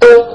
就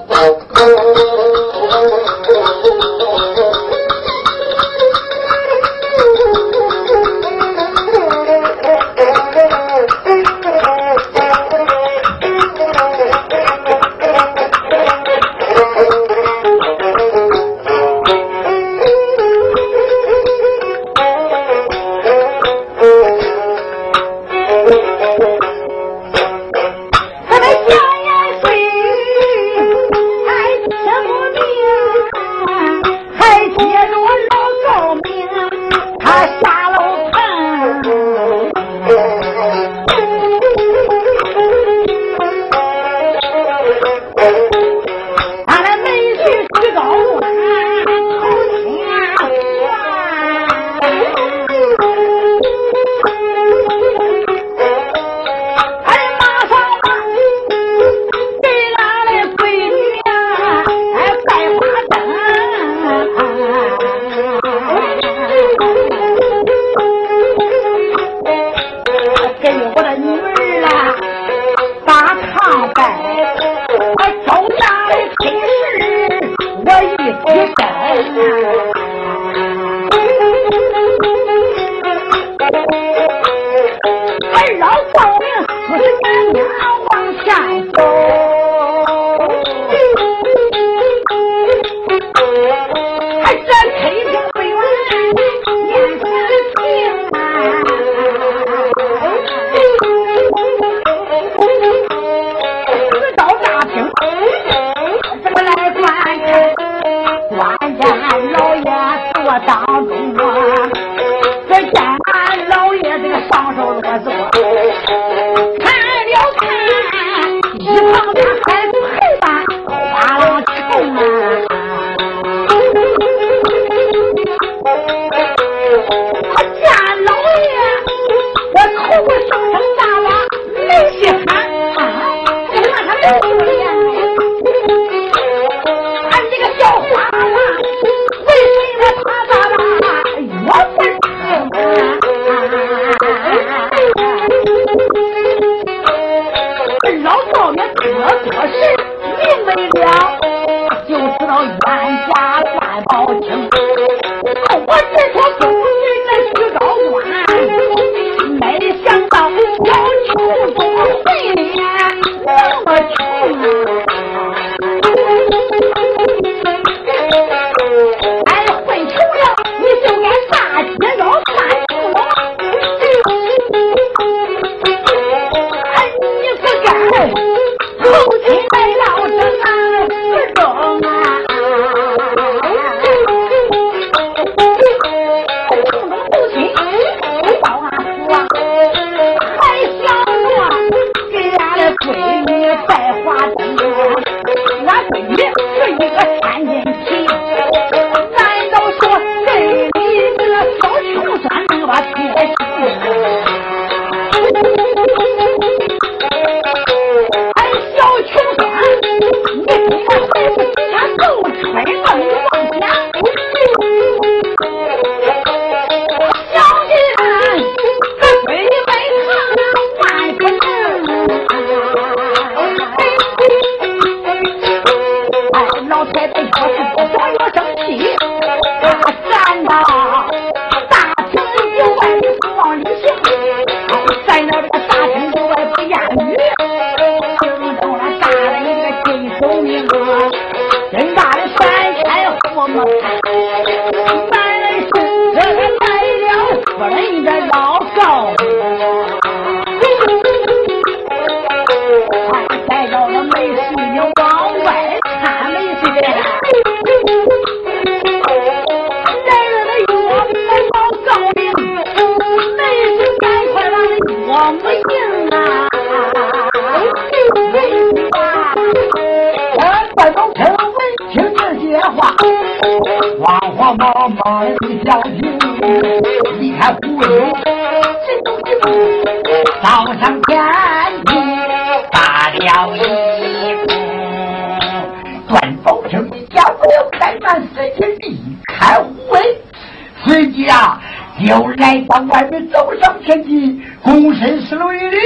躬身施了一礼。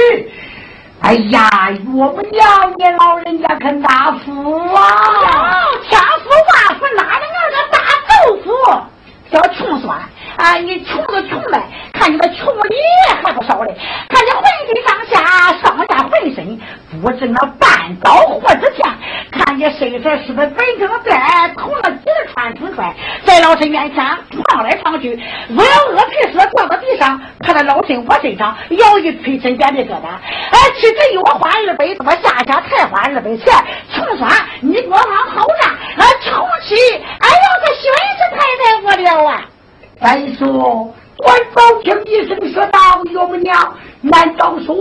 哎呀，岳母娘，你老人家可大福啊！天福万福哪里那个大豆腐？叫穷酸啊！你穷都穷呗，看你那穷里还不少嘞，看你浑身上下上下浑身不知那半刀或者钱，看你身上是不是本正带，头那几个穿成穿，在老身面前晃来晃去，我要饿皮蛇坐到地上，看他老身我身上摇一推身边的疙瘩，哎，吃这一我花二百，多下下才花二百钱，穷酸你给我往后站，啊，穷气，哎呦，这孙子太太我了。再说，关宝听一声说道：“岳母娘，难道说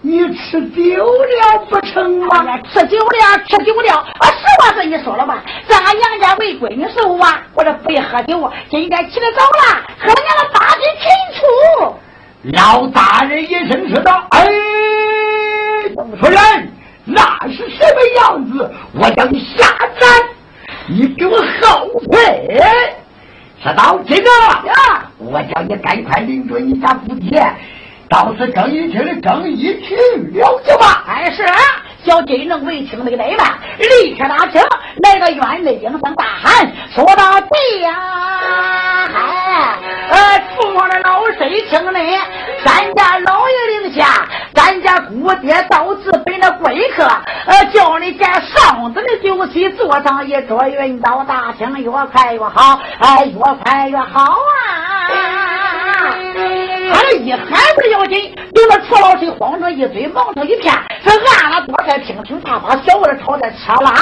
你吃酒了不成吗？吃酒了，吃酒了。啊，实话跟你说了吧，在俺娘家为闺女守啊，我这不喝酒。今天起得早了，喝娘了八斤清楚。老大人一声说道：“哎，夫人，那是什么样子？我叫你下站，你给我后退。”说到这个呀，我叫你赶快领着你家姑爹到时更衣厅的更衣去了去吧。哎，是。小金能为清没累吧？立刻打听来到院内，应声大喊，说到：“对呀，嗨，呃，父皇的老身听呢，咱家老爷令下，咱家姑爹到此本的贵客，呃，叫你家上子的酒席，坐上一桌，运到大厅，越快越好，哎，越快越好啊！他这一喊不要紧，有那楚老师慌成一堆，忙成一片，是按了多菜，听听大把，小的炒的吃啦，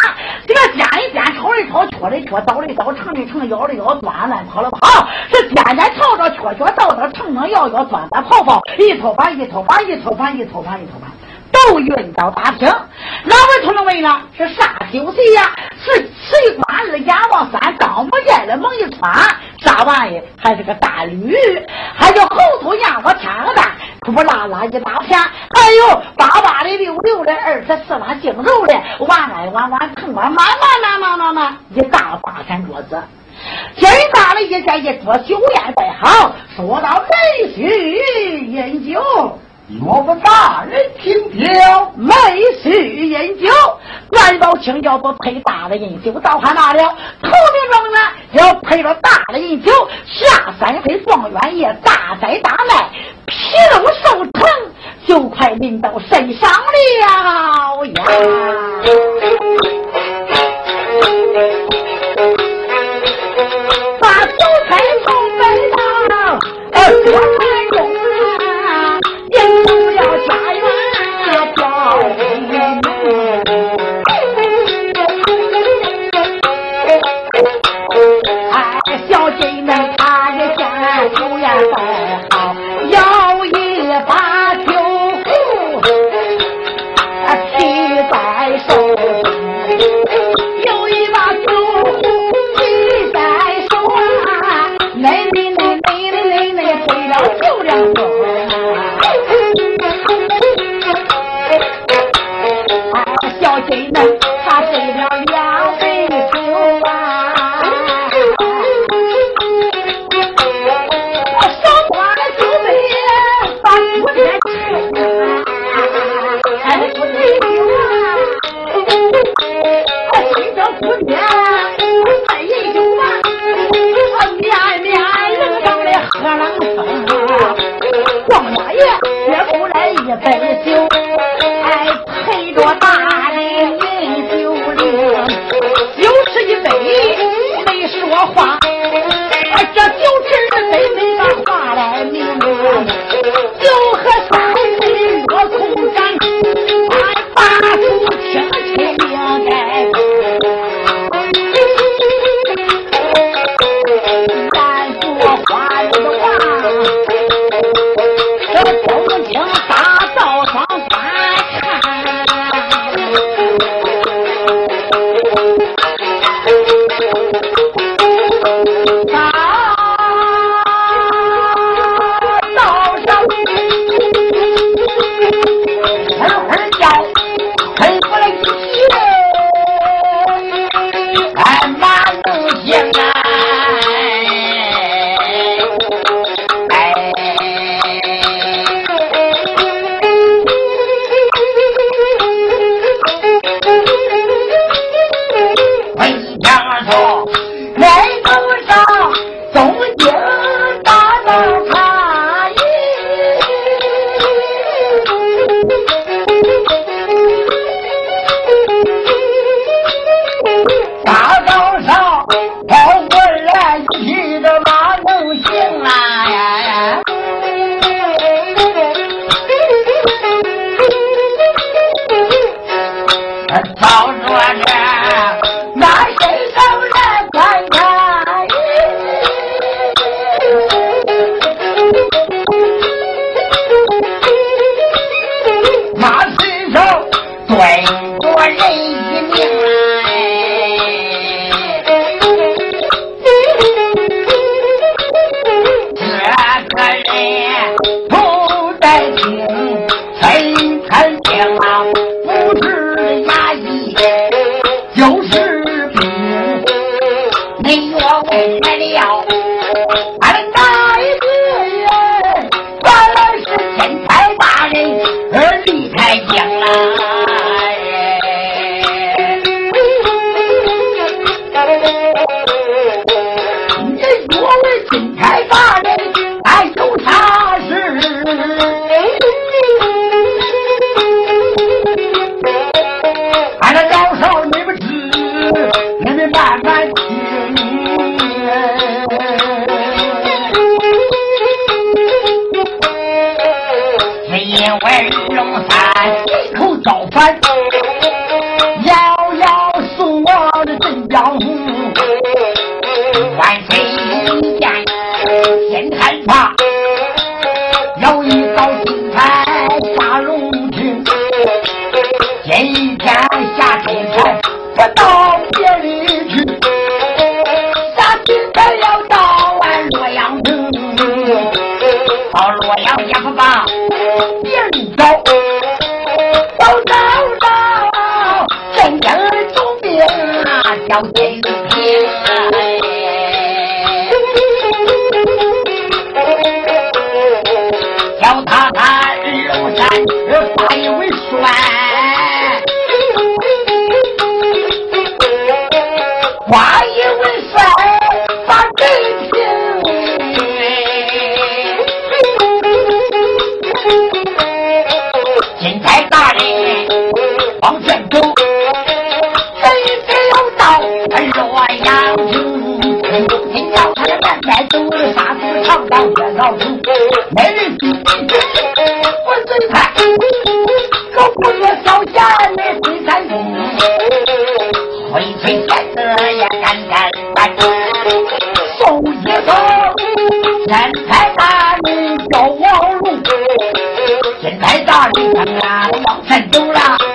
给他煎一煎，炒一炒，缺的缺，倒一倒，盛一盛，舀的舀，端端跑了跑，是煎煎炒炒，缺缺倒倒，盛盛舀舀，端端跑跑，一头盘一头盘一头盘一头盘一头盘。都运到大厅，哪位同志问了？是啥酒席呀？是水关二阎王三当不见的猛一穿，啥玩意？还是个大驴，还有猴头羊我天鹅蛋，不拉拉一大片，还有八八的溜溜的二十四万净肉的，弯来弯弯腾弯慢慢慢慢慢慢，一大八山桌子，今大了一天一桌酒宴摆好，说到美须饮酒。我们大人听听，美须饮酒，关宝清要不配大的饮酒，倒还罢了。头名状元要配了大的饮酒，下三回状元也大灾大难，皮肉受疼，就快临到身上了呀！把酒菜送来到，呃。的慢慢听。只因为龙山一口造反。嗯呐我了。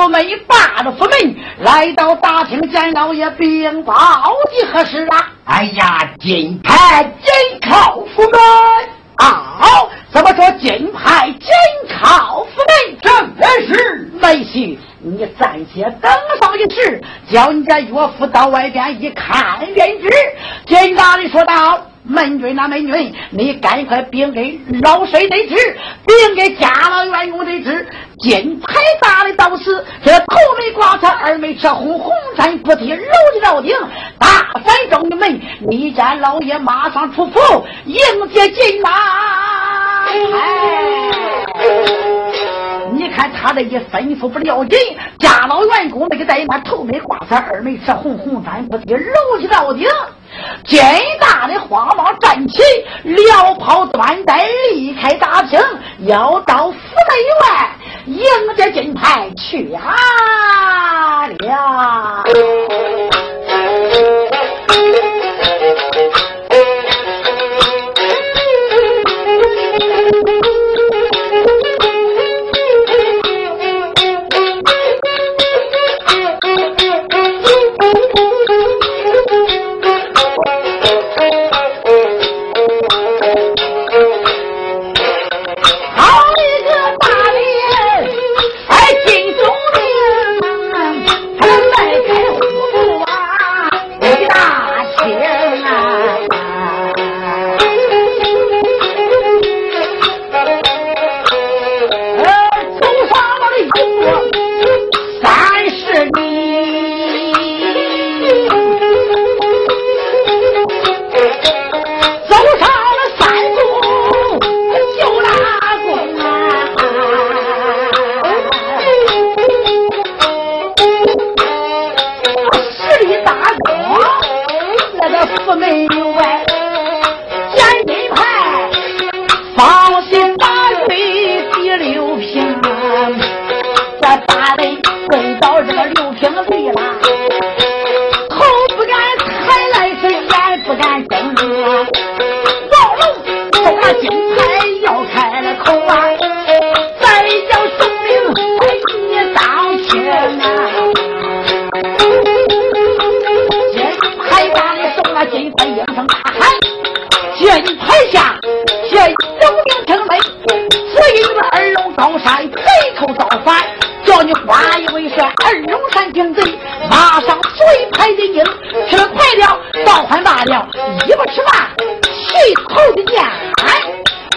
府门霸着府门，来到大厅见老爷禀报的何事啊？哎呀，金牌金考府门。哦，怎么说金牌金考府门？正是。梅戏，你暂且等上一时，叫你家岳父到外边一看便知。金大人说道。门军那门军你赶快禀给老帅得知禀给家老员工得知金牌打的到此这头没挂彩二没扯红红山不提搂起到顶大反中的门你家老爷马上出府迎接金马你看他这一吩咐不了紧家老员工那个在那头没挂彩二没扯红红山不提搂起到顶金大的慌忙站起，撩袍端带离开大厅，要到府内外迎接金牌去啊了。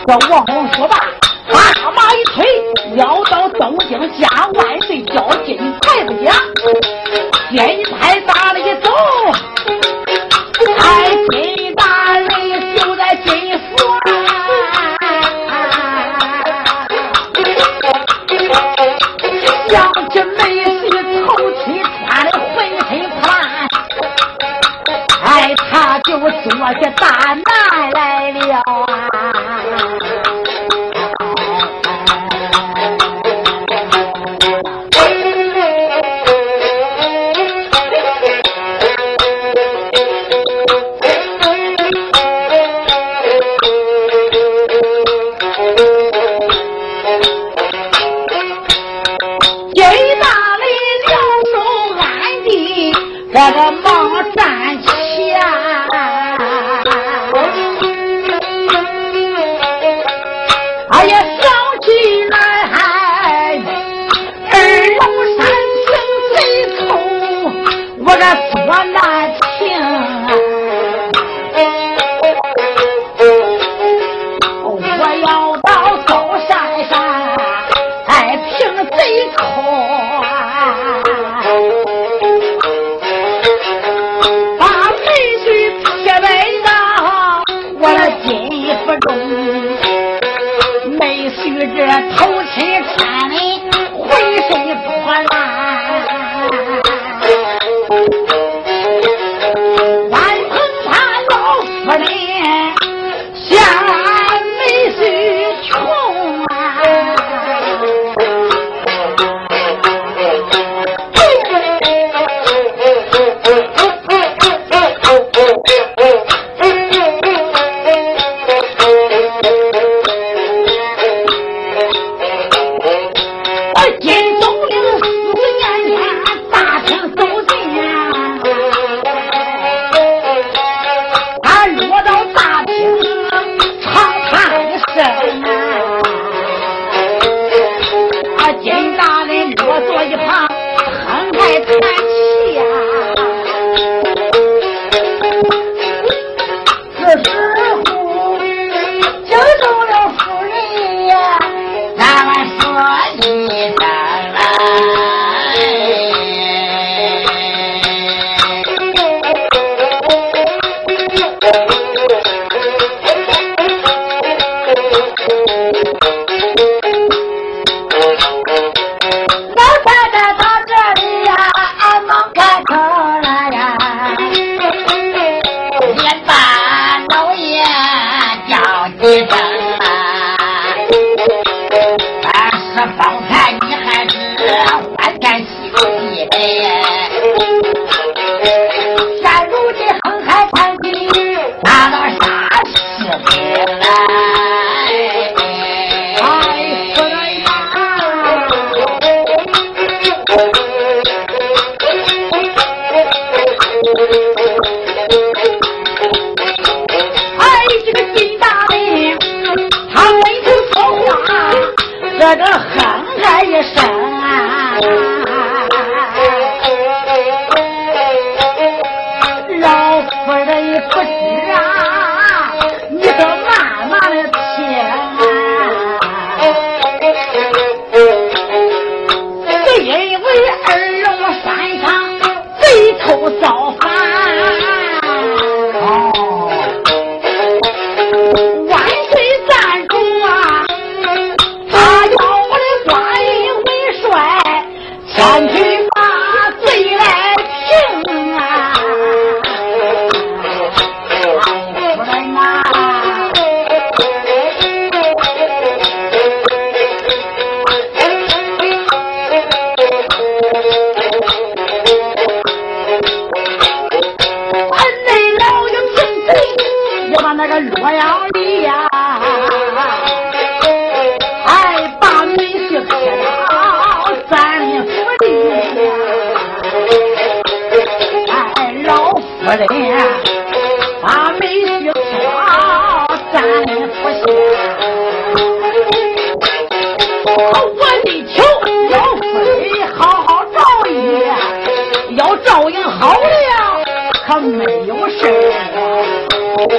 这王红说罢，把马一推，要到东京家外岁，叫金太子家。金太打了一走，太金大人就在金锁。想起美婿头七穿的粉黑，哎，他就坐下大。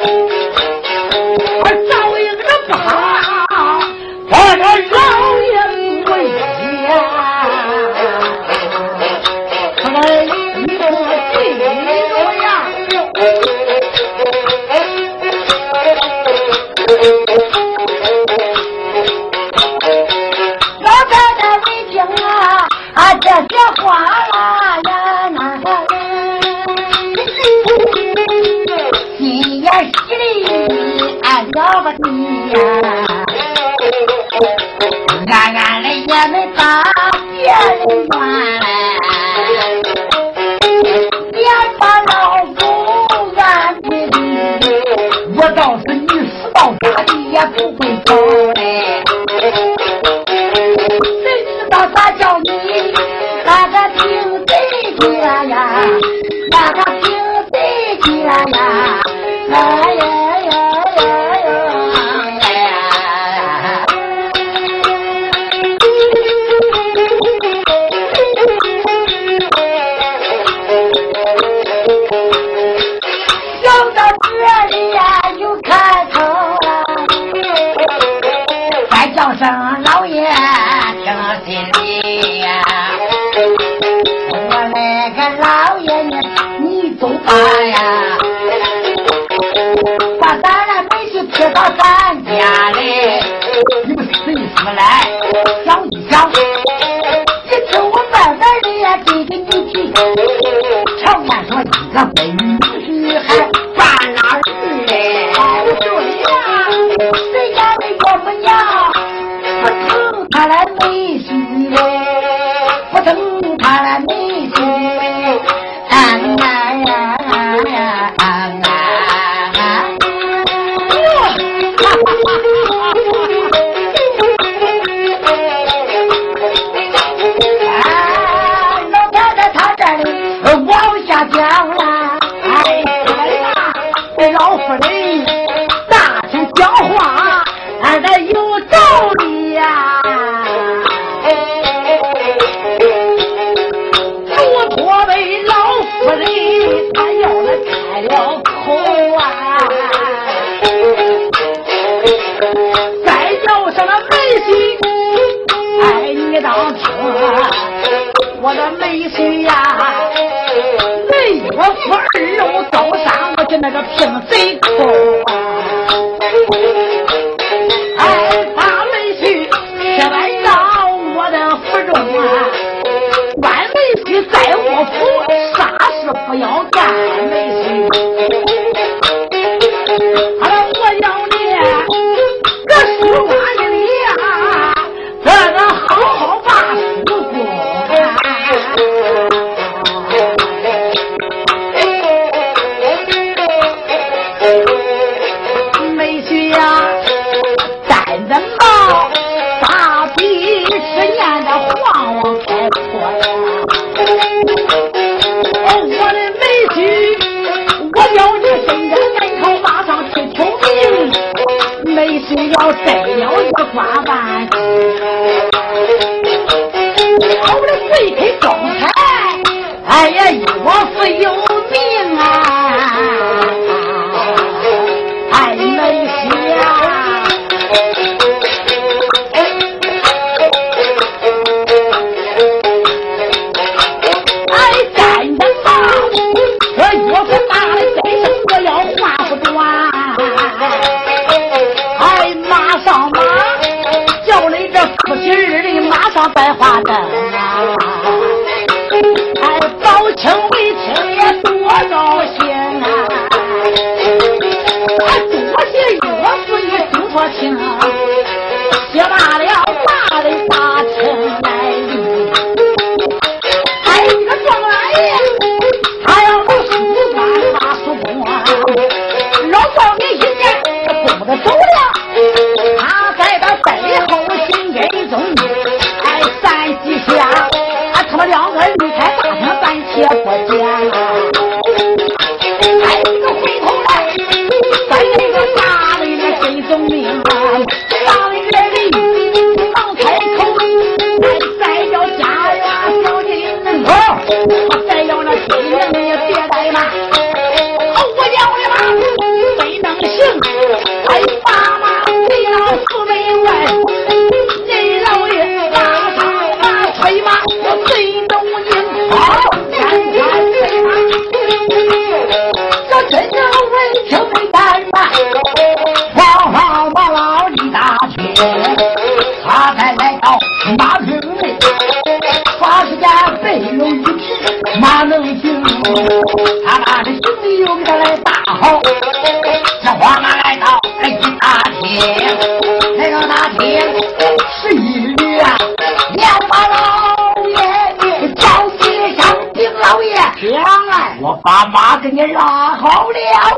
Thank you. 常干说一个笨。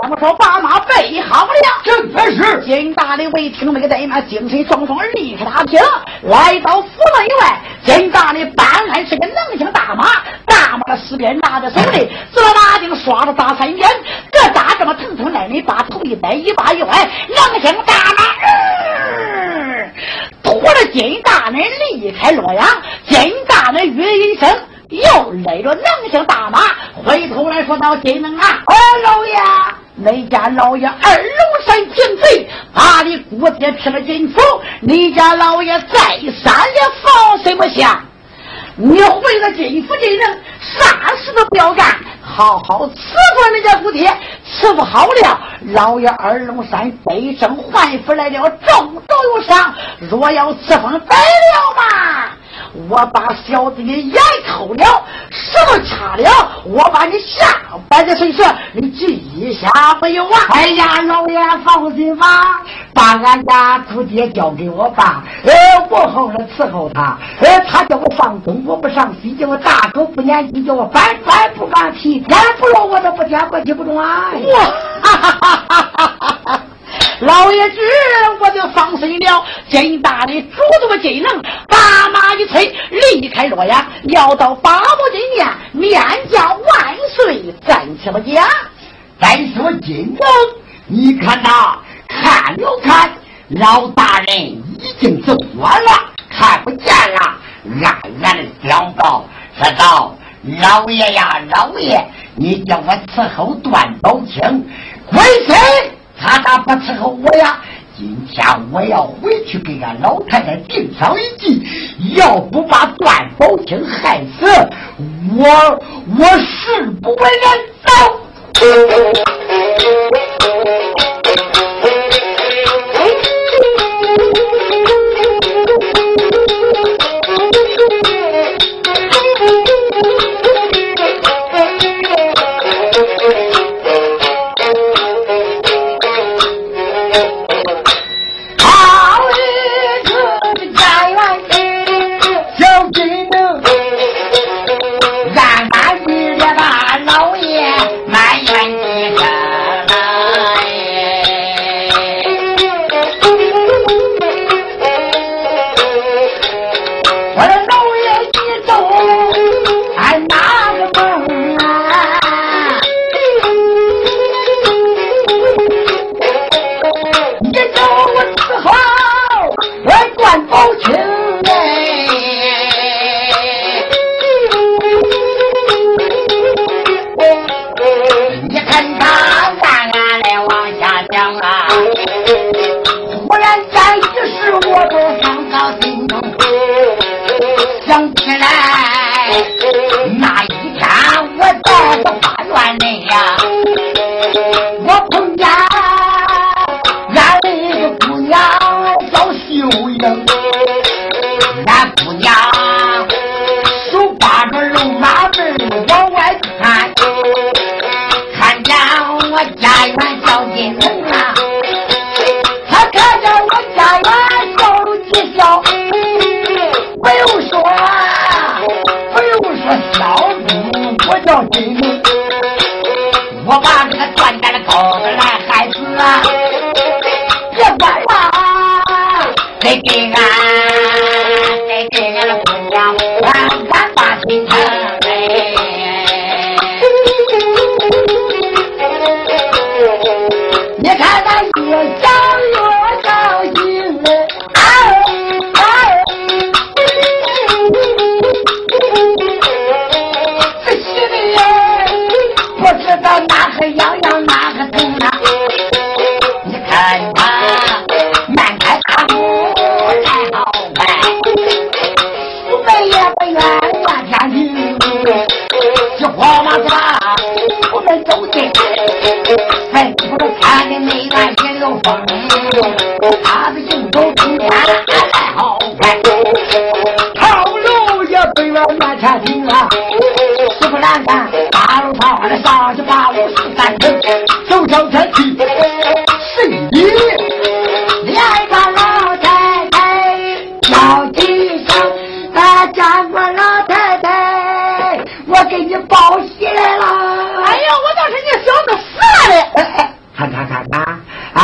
了，我说爸妈备好了，正是。金大的为听那个怠慢，精神爽爽，立刻打听，来到府门外。金大的本来是个能行大马，大马的四边拿在手里，坐马丁刷着大三尖，这咋这么腾腾来？你把头一摆，一把一歪，能行大马，拖着金大人离开洛阳。金大人约一声。又勒着能行大马，回头来说到：“金能啊，老爷二龙山进贼，把你姑爹吃了进府，你家老爷再三也放心不下。你回了金府金人，啥事都不要干，好好伺候人家姑爹。伺候好了，老爷二龙山背生还府来了，重刀有赏。若要伺候白了嘛。”我把小子的眼抠了，舌头掐了，我把你下摆在身上，你记一下没有啊？哎呀，老爷放心吧，把俺家姑爹交给我吧，呃，我好好伺候他。呃，他叫我放东，我不上西；叫我大口不言鸡，叫我翻翻不放屁，天不落我都不见过，记不中啊！哇，哈哈哈！老爷知，我就放心了。金大的主动技能，大马一催，离开洛阳，要到八宝金殿面见万岁。暂且不讲，再说金龙，你看呐，看了看，老大人已经走远了，看不见了。暗暗的想到，说道：“老爷呀，老爷，你叫我伺候段宝清，归谁？”他咋不伺候我呀？今天我要回去给俺老太太定上一计，要不把段宝清害死，我我誓不为人走。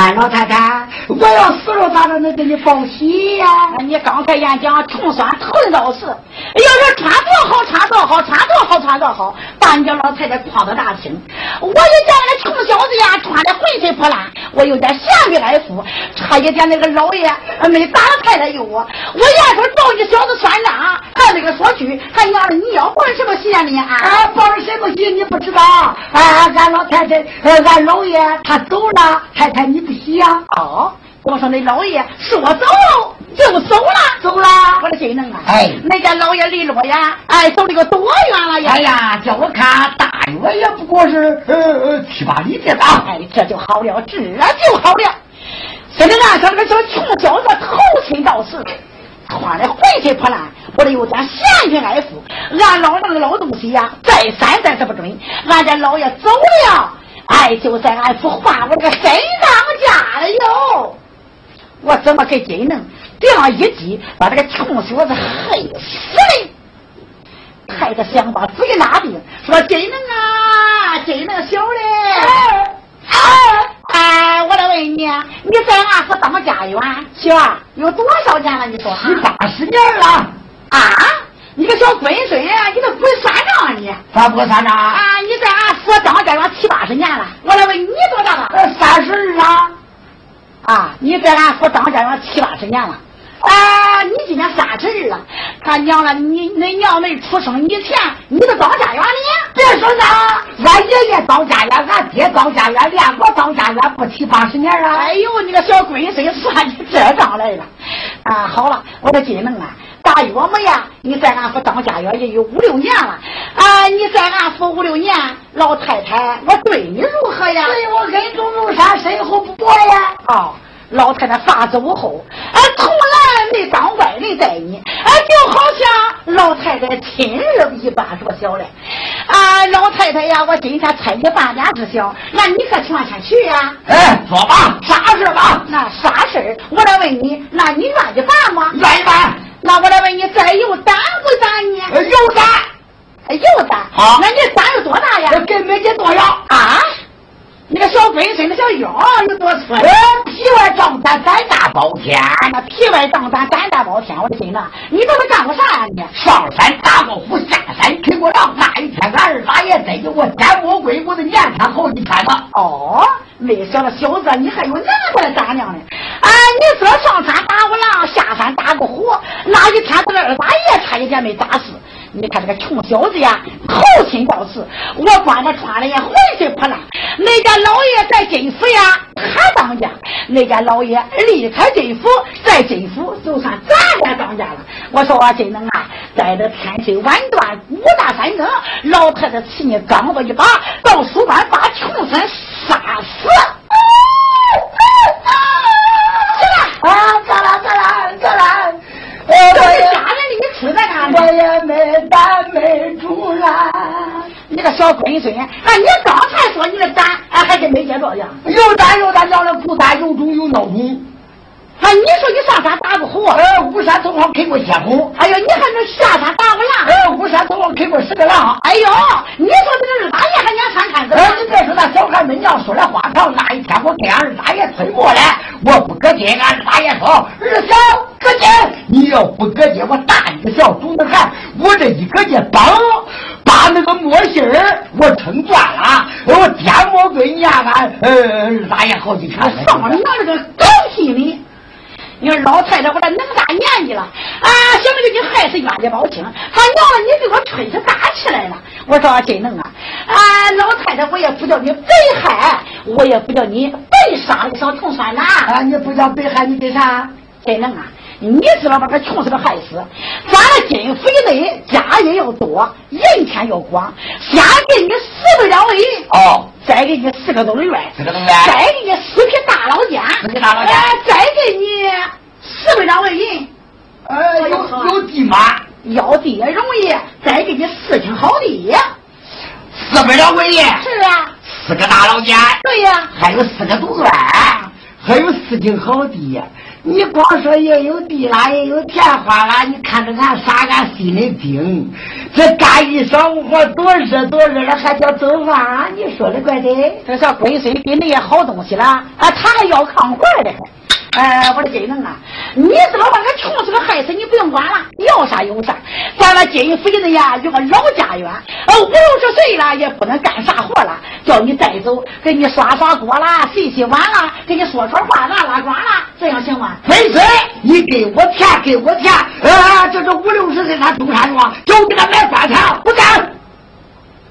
看，哎，老太太，我要死了咋着能给你报喜呀、你刚才演讲穷酸头的倒是，要是穿多好穿多好穿多好穿多好，把你家老太太诓到大厅。我就见那穷小子呀，穿的浑身破烂，我有点嫌贫爱富，差一点那个老爷呃没打了太太有我。我要说找你小子算账，还那个说去，他娘的你要报什么喜呀你？啊，报了什么喜你不知道？啊，俺老太太，呃，俺老爷他走了，太太你呀、哦，我说那老爷说走了就走了，走了。我的谁能啊？哎那家老爷离了我呀，哎，走了个多远了呀？哎呀，叫我看大约也不过是呃呃七八里地吧。哎，这就好了，这就好了。现在俺说那个小穷小子投亲到死，穿的浑身破烂，我这有点嫌贫爱富。俺老那个老东西呀，再三再四不准。俺家老爷走了，哎，就在俺府换我这个身当家了哟。我怎么给金能这样一击，把这个穷小子害死嘞？太子想把嘴拉定，说金能啊，金能小嘞。哎哎，我来问你，你在俺府当家园，小啊有多少年了？你说七八十年了，啊？你个小龟孙呀，你都不会算账啊你！咋不算账？啊，啊你在俺府当家园七八十年了，我来问你多大了？呃，三十二了。啊，你在俺府当家园七八十年了。啊，你今年三十二了，他娘了，你恁娘没出生以前，你都当家园呢？别说那，俺爷爷当家园，俺爹当家园，连我当家园不七八十年了。哎呦，你个小龟孙算起这账来了。啊，好了，我的金能啊，大约么呀？你在俺府当家园也有五六年了。啊，你在俺府五六年，老太太，我对你如何呀？对我恩重如山，深厚不薄呀。哦，老太太发走后，啊，从来没当外人待你，啊，就好像老太太亲儿一般着小嘞。啊，老太太呀，我今天猜你半点事小，那你可全先去呀？哎，说吧，啥事吧？那啥事儿？我来问你，那你愿意办吗？愿意办？那我来问你，再有胆不胆呢？呃有胆。哎有胆。好那你胆有多大呀？跟没见多少？啊？你个小龟孙，那小腰有多粗？呃，皮外壮胆，胆大包天。那皮外壮胆，胆大包天，我的心呐！你这是干过啥呀你？上山打过虎，下山啃过狼。那一天，俺二大爷逮着我奸魔鬼我都撵他好几天呢。哦，没想到小子你还有那么大的胆量呢！啊，你说上山打过狼，下山打过虎，那一天这个二大爷差一点没打死。你看这个穷小子呀，投亲到死，我管他穿的也浑身破烂。那家老爷在金府呀，他当家；那家老爷离开金府，在金府就算咱家当家了。我说啊，真能啊，在这天水晚断五大三更，老太太气你刚子一把，到书班把穷孙杀死。啊，咋了咋了咋了？呃，这是我也没担没住啊！你个小龟孙，啊，你刚才说你的担，俺、还跟没接着一。又担又担，叫人哭担，又重又闹腾。啊！你说你上山打过虎？呃，巫山头上开过血虎。哎呦，你还能下山打过狼？呃，巫山头上开过十个狼。哎呦，你说这个二大爷还娘三看子？呃，你别说那小孩们娘说的话长。那一天我跟俺二大爷推磨来，我不搁劲，俺二大爷说：“二小搁劲，你要不搁劲，我打你个小祖子汉！”我这一搁劲，嘣，把那个墨芯儿我撑断了，我颠磨对撵俺呃二大爷好几天。上你娘这个狗屁你！你说老太太，我这能大年纪了啊？想着你害死冤家包青，他娘了，你给我吹起打起来了。我说真能啊！啊，老太太，我也不叫你被害，我也不叫你被杀个小穷酸呐。啊，你不叫被害，你给啥？真能啊！你知道把他穷死个害死，咱的金肥内家业要多，人钱要广，先给你四百两银哦，再给你四个多的院，四个多再给你四匹大老家，四匹大老家，再给你四百两银，呃，有有地吗？要地也容易，再给你四顷好地，四百两银是啊，四个大老家，对呀，还有四个独院，还有四顷好地。你光说也有地啦，也有田花啦，你看着俺啥？俺心里惊。这干一晌午活，多热多热了，还叫做饭？你说的怪的。这小龟孙给那些好东西了，啊，他还要炕活的。哎，我的金能啊！你知道把个穷死个害死，你不用管了，要啥有啥。咱那金肥的呀，有个老家园，呃，五六十岁了也不能干啥活了，叫你带走，给你刷刷锅啦，洗洗碗啦，给你说说话，拉拉呱啦，这样行吗？飞水，你给我钱，给我钱，啊，这这五六十岁他种啥庄，就给他买砖墙，不干。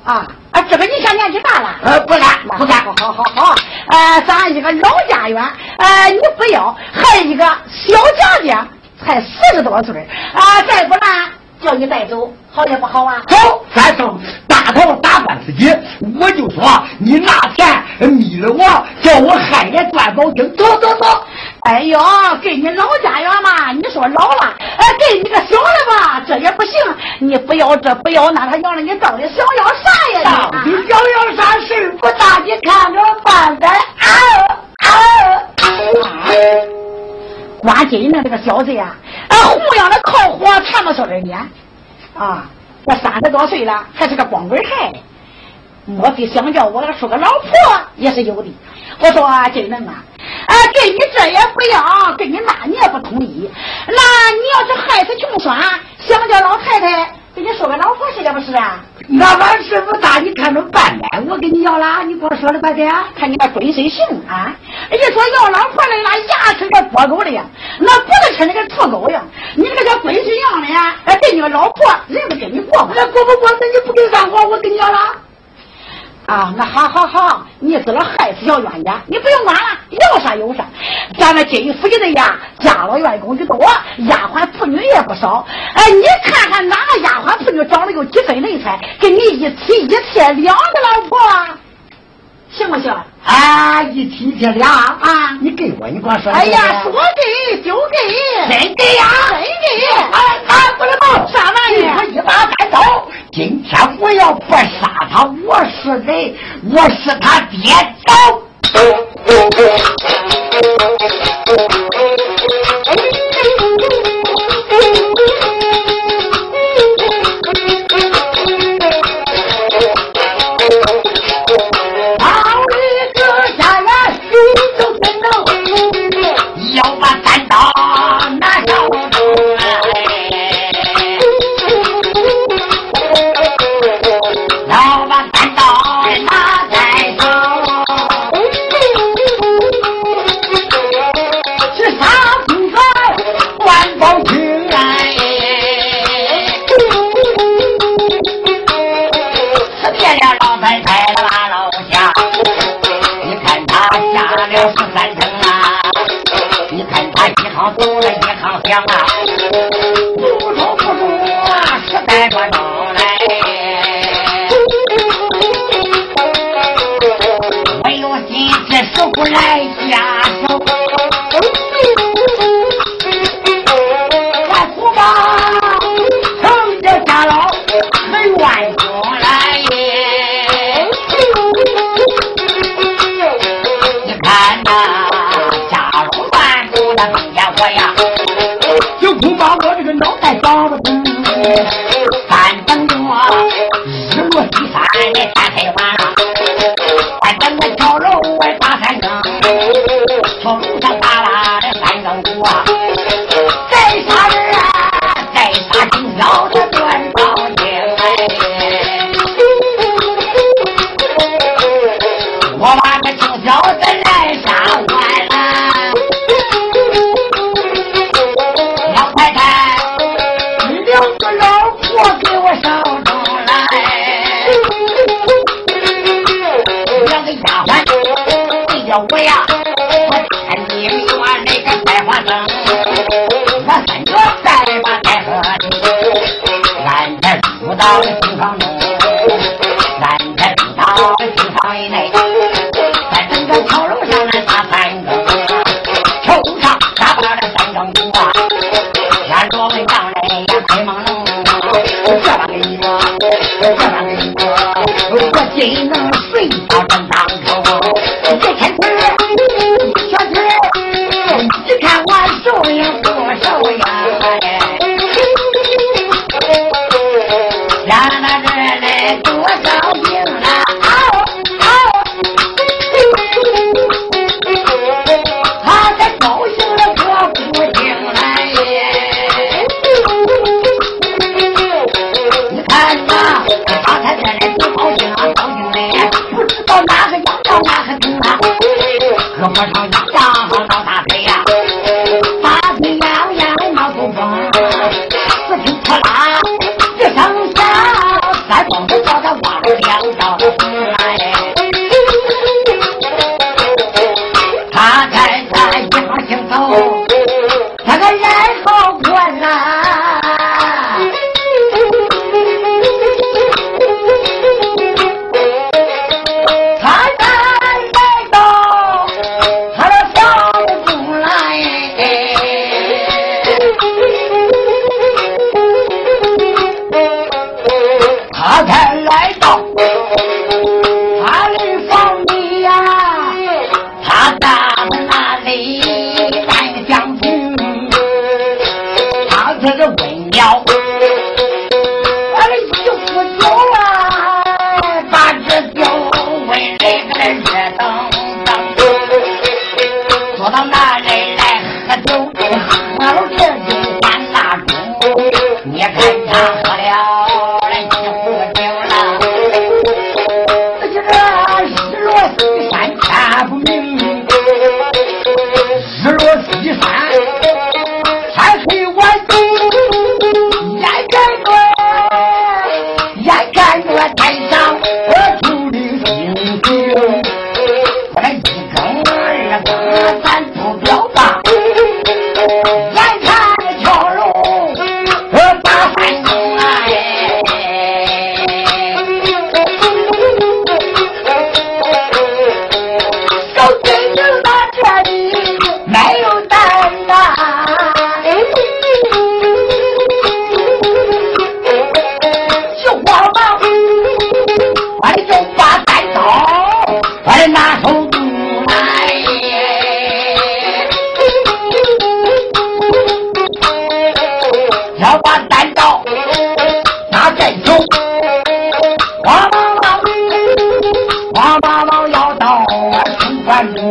啊啊！这个你现年纪大了，呃，不干，不干，好好好好。呃，咱一个老家园，呃，你不要，还一个小家家，才四十多岁啊，再不然叫你带走，好也不好啊。走，咱上大头打官司去，我就说你拿钱迷了我，叫我害人断宝经，走走走。哎呦，给你老家园嘛，你说老了，哎，给你个小的吧，这也不行。你不要这不要那，他娘的，你到底想要啥呀？到底想要啥？事不大，你看着办呗。啊啊！关金呢，这个小子呀，啊，胡样的靠火缠到小二年，啊，我三十多岁了，还是个光棍孩。莫非想叫我说个老婆也是有的？我说真能啊！啊，给你这也不要，给你那你也不同意。那你要是害死穷酸，想叫老太太给你说个老婆是的不是啊？那俺事不大，你看着办呗。我给你要了，你给我说了快点。看你那龟孙行啊！一说要老婆来了，牙齿跟剥狗的呀，那脖子吃那个土狗样。你这个叫龟孙样的呀，给你个老婆，人不跟你过吗？那过不过？那你不给干活，我给你要了。啊，那好好好，你死了害死小冤家，你不用管了，要啥有啥。咱那金府的呀，家老员工的多，丫鬟妇女也不少。哎，你看看哪个丫鬟妇女长得有几分人才，跟你一提一天两个老婆，行不行？啊，一提一切俩啊，你给我，你给我说。哎呀，说给就给，真给呀，真给。哎，俺不知道，啥玩意？我一把单刀。今天我要不杀他，我是谁？我是他爹。走。Santo.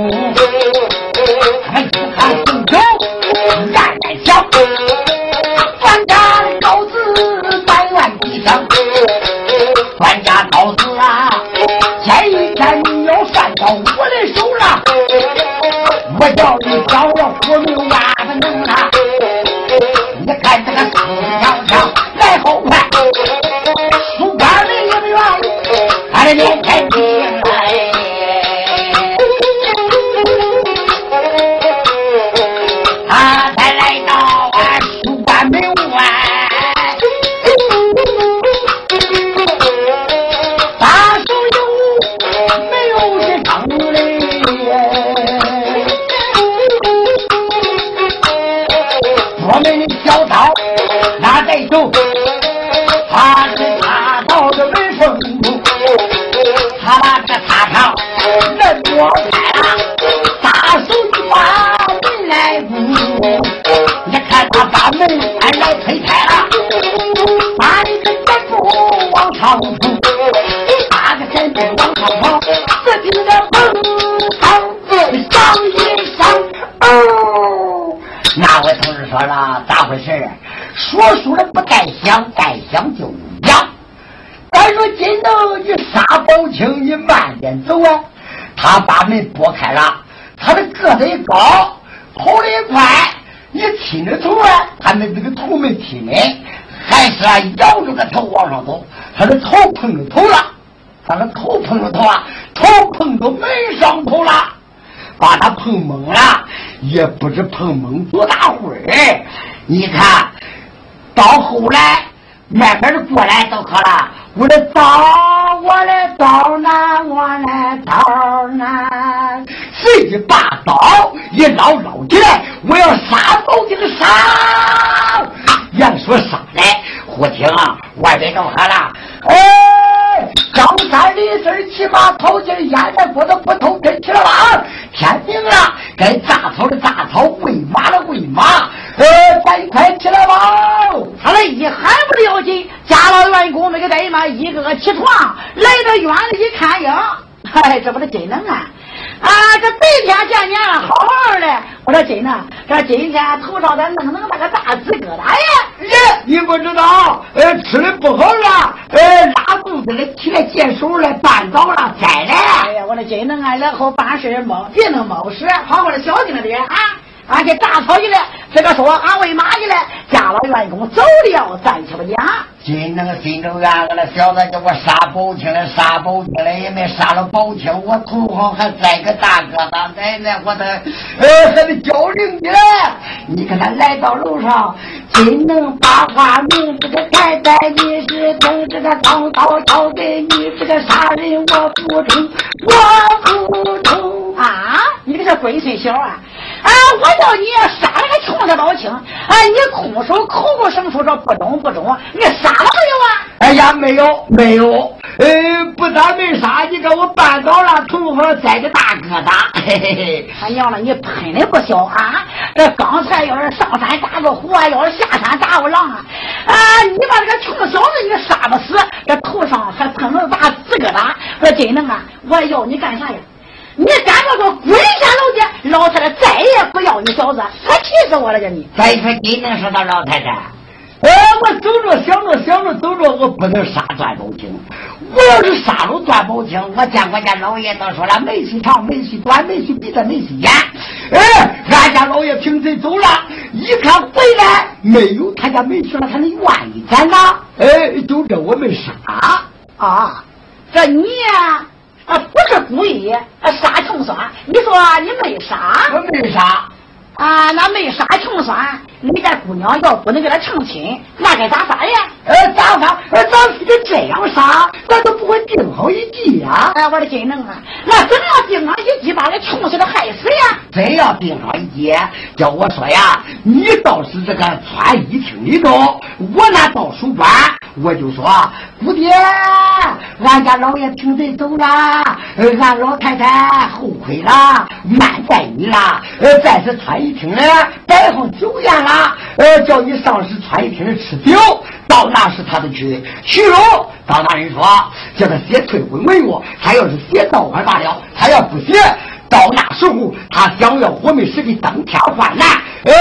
他那这个头没亲呢，还是啊摇着个头往上走。他的头碰着头了，他的头碰着头啊，头碰到门上头了，把他碰懵了，也不知碰懵多大会儿。你看到后来。慢慢的过来都可了，我的刀，我的刀呢？我的刀呢？随即把刀一捞捞起来，我要杀宝金杀！言说杀来，忽听啊外边都喊了，哎，张三李四骑马跑进烟来锅的不头跟起了吧？天明了，该扎草的扎草，喂马的喂马，呃，咱快起来吧！他那一喊不了紧，家老员工那个怠慢，一个个起床，来到院里一看呀，嗨，这不是真能啊！啊，这白天见面了，好好的。我说真的，这今天头上咋弄弄那个大紫疙瘩呀？耶，你不知道，呃，吃的不好了，呃，拉肚子了，起来解手了，绊倒了，栽了。哎呀，我说真能啊，然后办事冒别弄冒失，好好的小心点啊。俺去打草去了，这个说俺喂马去了，家老员工走了，咱去不讲。今那个心中暗了，小子叫我杀宝清了，杀宝清了也没杀了宝清，我头上还栽个大疙瘩，奶奶我的，呃，还得叫人呢。你看他来到楼上，真能把话明，这个太太你是等这个钢刀交给你，这个杀人我不中，我不中啊！你这个龟孙小啊！啊！我叫你杀了个穷的老青！啊！你空手口口声声说不中不中，你杀了没有啊？哎呀，没有没有，呃，不但没杀，你给我绊倒了，头上栽个大疙瘩。嘿嘿嘿！他娘的，你喷的不小啊！这刚才要是上山打个虎啊，要是下山打个狼啊！啊！你把这个穷小子你杀不死，这头上还喷了大紫疙瘩，我真能啊！我要你干啥呀？你敢不给我滚下楼去！老太太再也不要你小子，可气死我了！叫你再说你能说到老太太？哎，我走着想着想着走着，我不能杀段宝清。我要是杀了段宝清，我见我家老爷都说了，没须长，没须短，没须鼻子，没须眼。哎，俺家老爷平时走了，一看回来没有他家没去了，他能愿意咱呐？哎，就这我没杀啊！这你呀？啊，不是故意啊，杀穷酸。你说你没杀？我没杀。啊，那没杀穷酸。你家姑娘要不能给他成亲，那该咋杀呀？呃，咋杀？呃，咱非得这样杀，咱都不会定好一计呀。哎，我的金能啊！那怎么样定好一计，把这穷死的害死呀？真要定好一计，叫我说呀，你倒是这个穿衣厅里头，我那倒书班，我就说，姑爹，俺家老爷听得走了，俺老太太后悔了，慢待你了。呃，再是穿衣厅里摆上酒宴了。呃，叫你上市穿衣厅吃酒，到那时他就去。徐荣张大人说，叫他写退婚文约，他要是写倒快罢了，他要不写，到那时候，他想要我们是的登天换难，呃，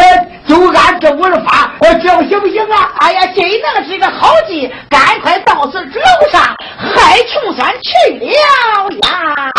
就按照我的法，我这不行不行啊，哎呀，这能是个好计，赶快到这楼上害穷山去了呀。